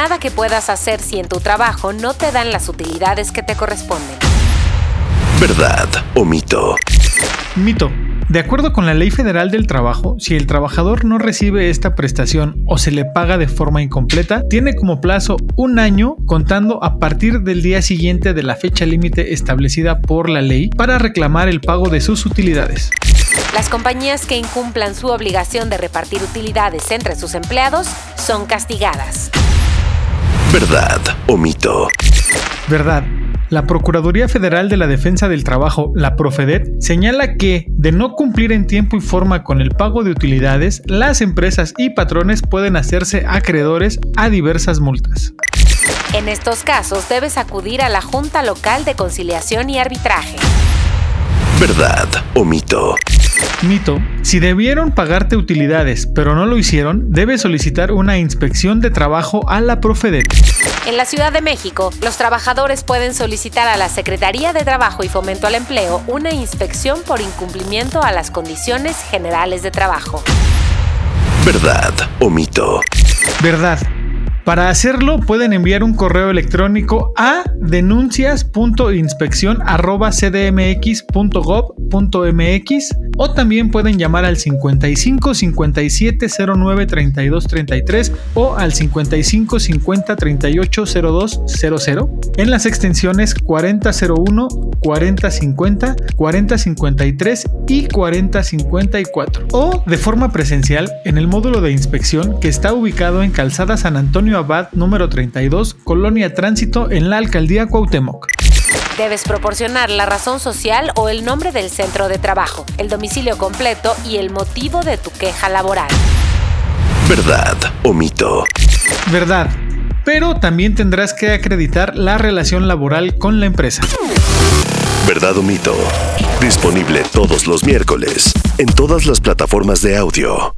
Nada que puedas hacer si en tu trabajo no te dan las utilidades que te corresponden. ¿Verdad o mito? Mito. De acuerdo con la Ley Federal del Trabajo, si el trabajador no recibe esta prestación o se le paga de forma incompleta, tiene como plazo un año contando a partir del día siguiente de la fecha límite establecida por la ley para reclamar el pago de sus utilidades. Las compañías que incumplan su obligación de repartir utilidades entre sus empleados son castigadas. ¿Verdad o mito? Verdad. La Procuraduría Federal de la Defensa del Trabajo, la Profedet, señala que, de no cumplir en tiempo y forma con el pago de utilidades, las empresas y patrones pueden hacerse acreedores a diversas multas. En estos casos debes acudir a la Junta Local de Conciliación y Arbitraje. ¿Verdad o mito? Mito. Si debieron pagarte utilidades pero no lo hicieron, debes solicitar una inspección de trabajo a la Profedet. En la Ciudad de México, los trabajadores pueden solicitar a la Secretaría de Trabajo y Fomento al Empleo una inspección por incumplimiento a las condiciones generales de trabajo. ¿Verdad o mito? Verdad. Para hacerlo pueden enviar un correo electrónico a denuncias.inspección@cdmx.gov.mx o también pueden llamar al 55 57 09 32 33 o al 55 50 38 02 00 en las extensiones 4001, 4050, 4053 y 4054 o de forma presencial en el módulo de inspección que está ubicado en Calzada San Antonio Abad número 32, Colonia Tránsito en la Alcaldía Cuauhtémoc. Debes proporcionar la razón social o el nombre del centro de trabajo, el domicilio completo y el motivo de tu queja laboral. ¿Verdad o mito? Verdad. Pero también tendrás que acreditar la relación laboral con la empresa. ¿Verdad o mito? Disponible todos los miércoles en todas las plataformas de audio.